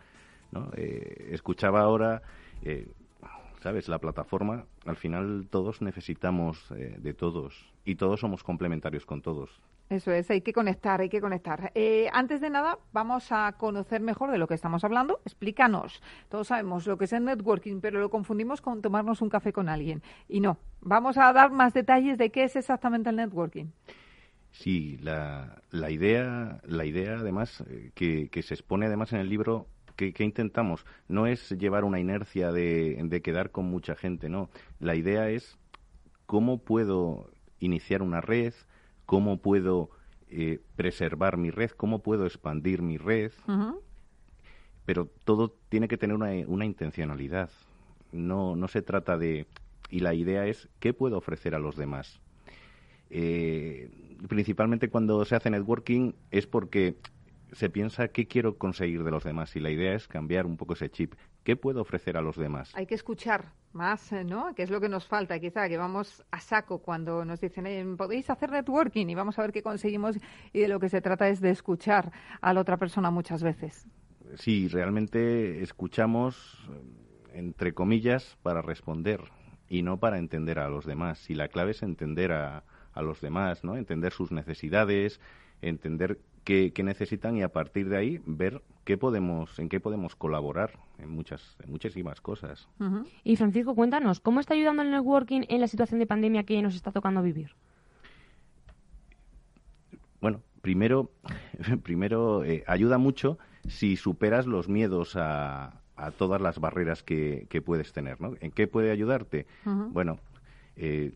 ¿no? Eh, escuchaba ahora, eh, ¿sabes? La plataforma, al final todos necesitamos eh, de todos y todos somos complementarios con todos. Eso es, hay que conectar, hay que conectar. Eh, antes de nada, vamos a conocer mejor de lo que estamos hablando. Explícanos. Todos sabemos lo que es el networking, pero lo confundimos con tomarnos un café con alguien. Y no, vamos a dar más detalles de qué es exactamente el networking. Sí, la, la idea, la idea además eh, que, que se expone además en el libro que, intentamos no es llevar una inercia de, de, quedar con mucha gente, no. La idea es cómo puedo iniciar una red, cómo puedo eh, preservar mi red, cómo puedo expandir mi red, pero todo tiene que tener una, una intencionalidad. No, no se trata de... Y la idea es qué puedo ofrecer a los demás. Eh, principalmente cuando se hace networking es porque se piensa qué quiero conseguir de los demás y la idea es cambiar un poco ese chip. ¿Qué puedo ofrecer a los demás? Hay que escuchar más, eh, ¿no? Que es lo que nos falta, quizá, que vamos a saco cuando nos dicen, podéis hacer networking y vamos a ver qué conseguimos y de lo que se trata es de escuchar a la otra persona muchas veces. Sí, realmente escuchamos, entre comillas, para responder y no para entender a los demás. Y la clave es entender a, a los demás, ¿no? Entender sus necesidades, entender qué, necesitan y a partir de ahí ver qué podemos, en qué podemos colaborar en muchas, en muchísimas cosas. Y Francisco, cuéntanos, ¿cómo está ayudando el networking en la situación de pandemia que nos está tocando vivir? Bueno, primero, primero eh, ayuda mucho si superas los miedos a, a todas las barreras que, que, puedes tener, ¿no? ¿En qué puede ayudarte? Bueno, eh,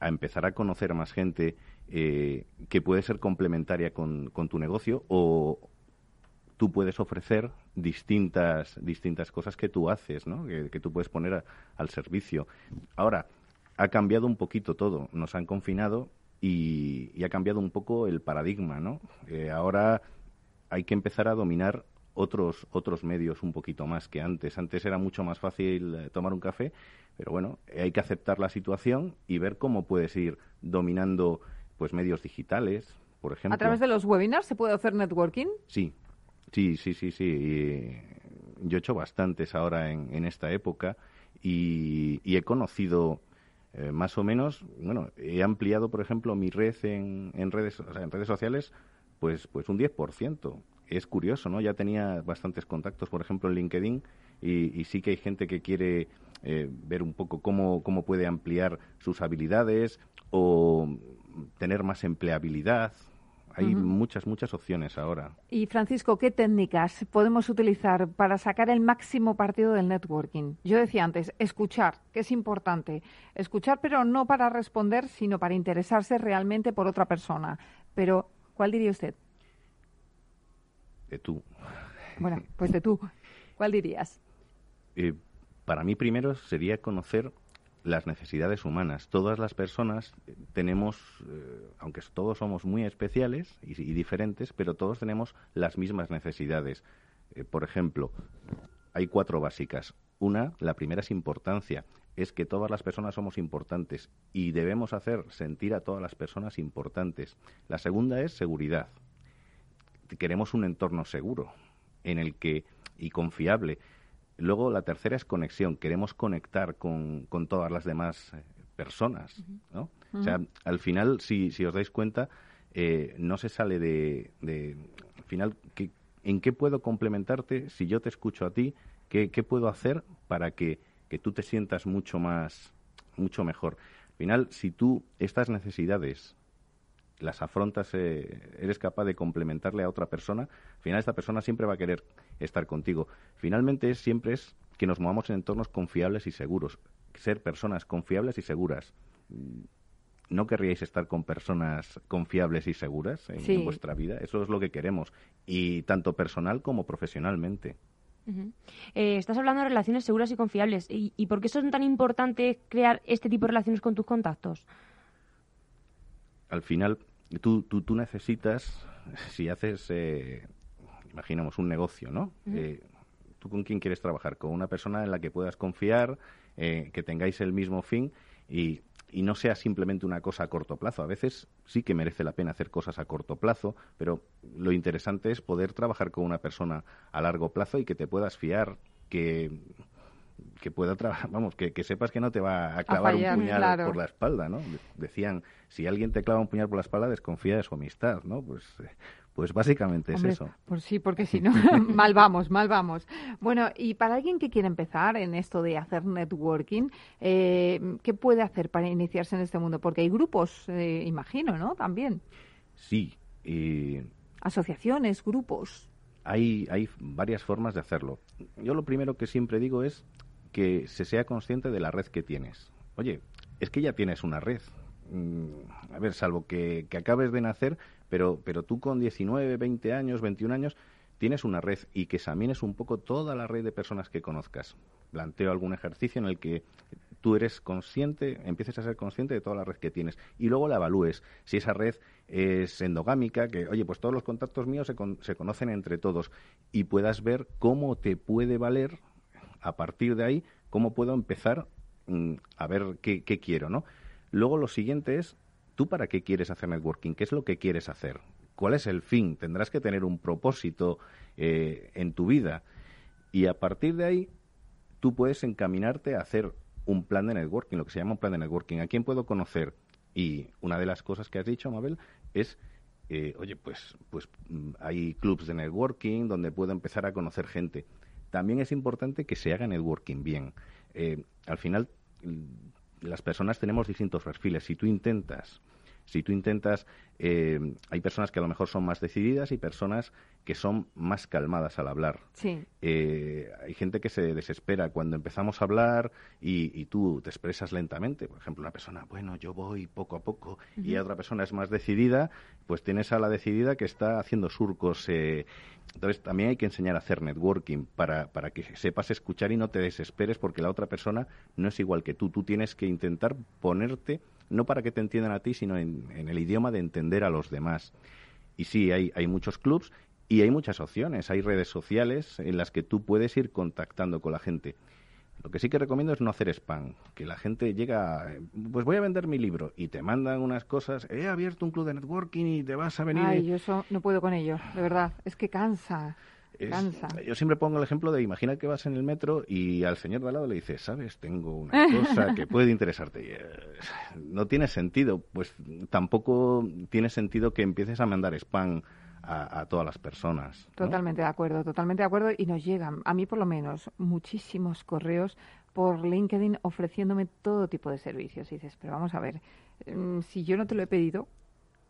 a empezar a conocer a más gente, eh, que puede ser complementaria con, tu negocio o tú puedes ofrecer distintas, distintas cosas que tú haces, ¿no? que, tú puedes poner al servicio. Ahora, ha cambiado un poquito todo. Nos han confinado y, ha cambiado un poco el paradigma. ¿no? Eh, ahora hay que empezar a dominar otros, otros medios un poquito más que antes. Antes era mucho más fácil eh, tomar un café, pero bueno, hay que aceptar la situación y ver cómo puedes ir dominando pues medios digitales, por ejemplo. ¿A través de los webinars se puede hacer networking? Sí, sí, sí, sí, sí. yo he hecho bastantes ahora en, esta época y, he conocido eh, más o menos, bueno, he ampliado, por ejemplo, mi red en, en redes, en redes sociales, pues, pues un 10%. Es curioso, ¿no? Ya tenía bastantes contactos, por ejemplo, en LinkedIn y, sí que hay gente que quiere eh, ver un poco cómo, cómo puede ampliar sus habilidades o tener más empleabilidad. Hay muchas, muchas opciones ahora. Y Francisco, ¿qué técnicas podemos utilizar para sacar el máximo partido del networking? Yo decía antes, escuchar, que es importante. Escuchar, pero no para responder, sino para interesarse realmente por otra persona. Pero, ¿cuál diría usted? De tú. Bueno, pues de tú. ¿Cuál dirías? Eh, para mí primero sería conocer las necesidades humanas. Todas las personas tenemos, eh, aunque todos somos muy especiales y, diferentes, pero todos tenemos las mismas necesidades. Eh, por ejemplo, hay cuatro básicas. Una, la primera es importancia, es que todas las personas somos importantes y debemos hacer sentir a todas las personas importantes. La segunda es seguridad. Queremos un entorno seguro en el que y confiable Luego la tercera es conexión. Queremos conectar con, con todas las demás eh, personas, ¿no? O sea, al final, si, si os dais cuenta, eh, no se sale de, de al final, ¿qué, ¿en qué puedo complementarte si yo te escucho a ti? ¿Qué, qué puedo hacer para que, que tú te sientas mucho más, mucho mejor? Al final, si tú estas necesidades las afrontas, eh, eres capaz de complementarle a otra persona, al final esta persona siempre va a querer estar contigo. Finalmente es, siempre es que nos movamos en entornos confiables y seguros, ser personas confiables y seguras. ¿No querríais estar con personas confiables y seguras en, vuestra vida? Eso es lo que queremos, y tanto personal como profesionalmente. Eh, estás hablando de relaciones seguras y confiables. ¿Y, ¿Y por qué es tan importante crear este tipo de relaciones con tus contactos? Al final, tú, tú, tú necesitas, si haces, eh, imaginamos, un negocio, ¿no? Eh, ¿Tú con quién quieres trabajar? Con una persona en la que puedas confiar, eh, que tengáis el mismo fin y, y no sea simplemente una cosa a corto plazo. A veces sí que merece la pena hacer cosas a corto plazo, pero lo interesante es poder trabajar con una persona a largo plazo y que te puedas fiar, que que pueda trabajar, vamos, que, sepas que no te va a clavar un puñal por la espalda, ¿no? Decían, si alguien te clava un puñal por la espalda, desconfía de su amistad, ¿no? Pues, eh, pues básicamente es eso. Pues sí, porque si no, mal vamos, mal vamos. Bueno, y para alguien que quiere empezar en esto de hacer networking, eh, ¿qué puede hacer para iniciarse en este mundo? Porque hay grupos, eh, imagino, ¿no? También. Sí. Y... Asociaciones, grupos. Hay, hay varias formas de hacerlo. Yo lo primero que siempre digo es que se sea consciente de la red que tienes. Oye, es que ya tienes una red. Mm, a ver, salvo que, acabes de nacer, pero, pero tú con 19, 20 años, 21 años, tienes una red y que examines un poco toda la red de personas que conozcas. Planteo algún ejercicio en el que tú eres consciente, empieces a ser consciente de toda la red que tienes y luego la evalúes. Si esa red es endogámica, que, oye, pues todos los contactos míos se, se conocen entre todos y puedas ver cómo te puede valer a partir de ahí, cómo puedo empezar mm, a ver qué, qué quiero, ¿no? Luego lo siguiente es, ¿tú para qué quieres hacer networking? ¿Qué es lo que quieres hacer? ¿Cuál es el fin? Tendrás que tener un propósito eh, en tu vida. Y a partir de ahí, tú puedes encaminarte a hacer un plan de networking, lo que se llama un plan de networking. ¿A quién puedo conocer? Y una de las cosas que has dicho, Mabel, es, eh, oye, pues, pues mm, hay clubs de networking donde puedo empezar a conocer gente. También es importante que se haga networking bien. Eh, al final, las personas tenemos distintos perfiles. Si tú intentas, si tú intentas, eh, hay personas que a lo mejor son más decididas y personas que son más calmadas al hablar. Sí. Eh, hay gente que se desespera cuando empezamos a hablar y, tú te expresas lentamente. Por ejemplo, una persona, bueno, yo voy poco a poco, y otra persona es más decidida, pues tienes a la decidida que está haciendo surcos. Eh, entonces, también hay que enseñar a hacer networking para, para que sepas escuchar y no te desesperes porque la otra persona no es igual que tú. Tú tienes que intentar ponerte, no para que te entiendan a ti, sino en, en el idioma de entender a los demás. Y sí, hay, hay muchos clubs y hay muchas opciones, hay redes sociales en las que tú puedes ir contactando con la gente. Lo que sí que recomiendo es no hacer spam, que la gente llega, pues voy a vender mi libro y te mandan unas cosas, he abierto un club de networking y te vas a venir. Ay, yo eso no puedo con ello, de verdad, es que cansa. Yo siempre pongo el ejemplo de imagina que vas en el metro y al señor de al lado le dices, sabes, tengo una cosa que puede interesarte. Y, eh, no tiene sentido, pues tampoco tiene sentido que empieces a mandar spam a, todas las personas. Totalmente de acuerdo, totalmente de acuerdo. Y nos llegan, a mí por lo menos, muchísimos correos por LinkedIn ofreciéndome todo tipo de servicios. Y dices, pero vamos a ver, mm, si yo no te lo he pedido,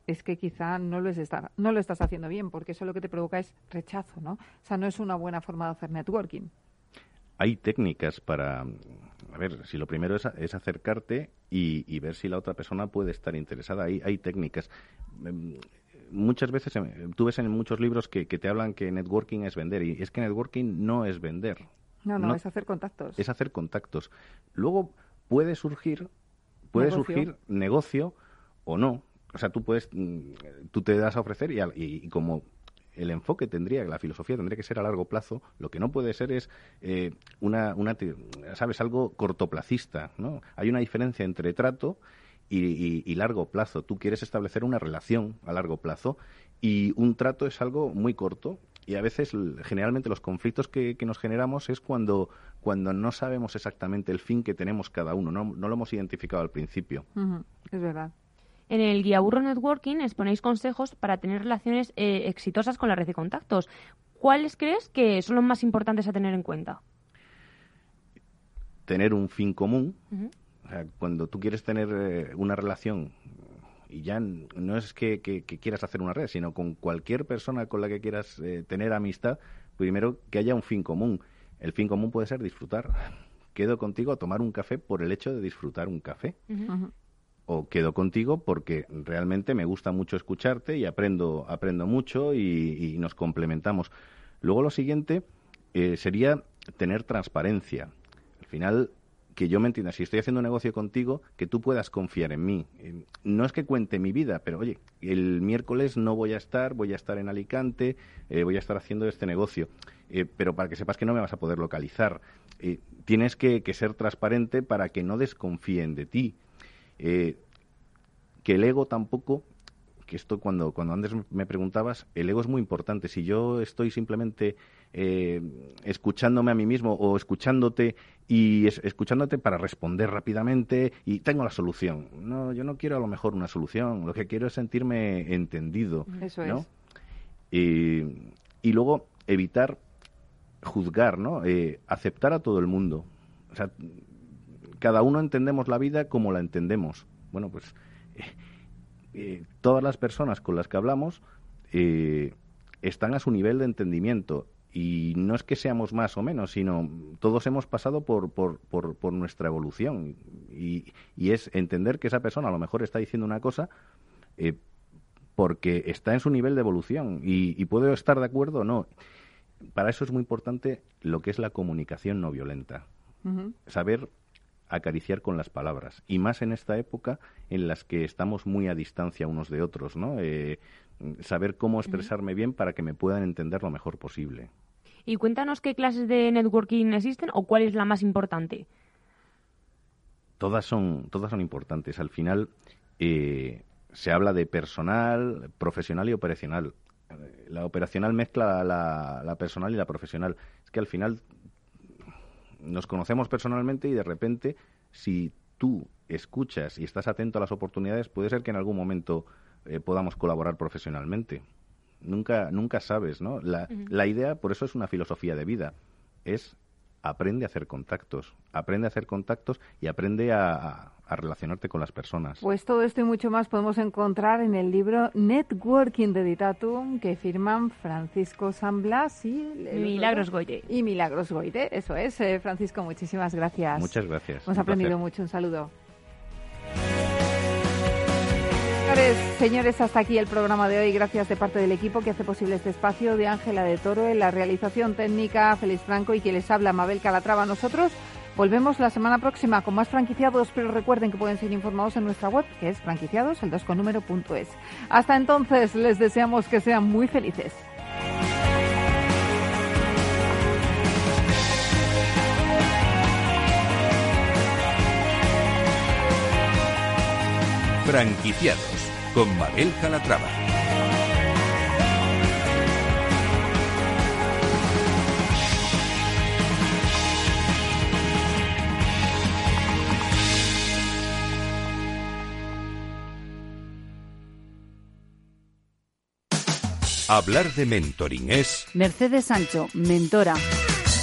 es que quizá no lo, no lo estás haciendo bien, porque eso lo que te provoca es rechazo, ¿no? O sea, no es una buena forma de hacer networking. Hay técnicas para, a ver, si lo primero es, acercarte y, ver si la otra persona puede estar interesada. Hay, hay técnicas. Em, muchas veces em, tú ves en muchos libros que, te hablan que networking es vender y es que networking no es vender. No, no, es hacer contactos. Es hacer contactos. Luego puede surgir, puede surgir negocio o no. O sea, tú puedes, mm, tú te das a ofrecer y, y, como el enfoque tendría, la filosofía tendría que ser a largo plazo, lo que no puede ser es eh, una, una, sabes, algo cortoplacista, ¿no? Hay una diferencia entre trato y, largo plazo. Tú quieres establecer una relación a largo plazo y un trato es algo muy corto y a veces generalmente los conflictos que, nos generamos es cuando, cuando no sabemos exactamente el fin que tenemos cada uno, no, no lo hemos identificado al principio. Es verdad. En el Guía Burro Networking exponéis consejos para tener relaciones eh, exitosas con la red de contactos. ¿Cuáles crees que son los más importantes a tener en cuenta? Tener un fin común, cuando tú quieres tener eh, una relación y ya no es que, quieras hacer una red, sino con cualquier persona con la que quieras eh, tener amistad, primero que haya un fin común. El fin común puede ser disfrutar. Quedo contigo a tomar un café por el hecho de disfrutar un café. O quedo contigo porque realmente me gusta mucho escucharte y aprendo, aprendo mucho y, nos complementamos. Luego lo siguiente eh, sería tener transparencia. Al final, que yo me entienda, si estoy haciendo un negocio contigo, que tú puedas confiar en mí. Eh, no es que cuente mi vida, pero oye, el miércoles no voy a estar, voy a estar en Alicante, eh, voy a estar haciendo este negocio, pero para que sepas que no me vas a poder localizar. tienes que, ser transparente para que no desconfíen de ti. Que el ego tampoco que esto cuando, cuando antes me preguntabas, el ego es muy importante. Si yo estoy simplemente eh, escuchándome a mí mismo o escuchándote y escuchándote para responder rápidamente y tengo la solución. No, yo no quiero a lo mejor una solución, lo que quiero es sentirme entendido. Eso es. y luego evitar juzgar, ¿no? Eh, aceptar a todo el mundo. O sea, cada uno entendemos la vida como la entendemos. Bueno, pues eh, eh, todas las personas con las que hablamos están a su nivel de entendimiento. Y no es que seamos más o menos, sino todos hemos pasado por, por, por, nuestra evolución. Y, y, es entender que esa persona a lo mejor está diciendo una cosa porque está en su nivel de evolución. Y, y puedo estar de acuerdo o no para eso es muy importante lo que es la comunicación no violenta. Saber acariciar con las palabras. Y más en esta época en las que estamos muy a distancia unos de otros, ¿no? Eh, saber cómo expresarme bien para que me puedan entender lo mejor posible. Y cuéntanos qué clases de networking existen o cuál es la más importante. Todas son, todas son importantes. Al final eh, se habla de personal, profesional y operacional la operacional mezcla la, personal y la profesional. Es que al final nos conocemos personalmente y de repente, si tú escuchas y estás atento a las oportunidades, puede ser que en algún momento eh, podamos colaborar profesionalmente. Nunca, nunca sabes, ¿no? La, la idea, por eso es una filosofía de vida, es aprende a hacer contactos, aprende a hacer contactos y aprende a, relacionarte con las personas. Pues todo esto y mucho más podemos encontrar en el libro Networking de Ditatum que firman Francisco San Blas y Milagros Goide. Y Milagros Goide, eso es. Eh, Francisco, muchísimas gracias. Muchas gracias. Hemos aprendido mucho. Un saludo. Señores, hasta aquí el programa de hoy. Gracias de parte del equipo que hace posible este espacio de Ángela de Toro en la realización técnica, Félix Franco y quien les habla, Mabel Calatrava. Nosotros volvemos la semana próxima con más franquiciados, pero recuerden que pueden ser informados en nuestra web, que es franquiciados, el 2 con número punto es. Hasta entonces, les deseamos que sean muy felices. Franquiciados con Mabel Calatrava. Hablar de mentoring es... Mercedes Sancho, mentora.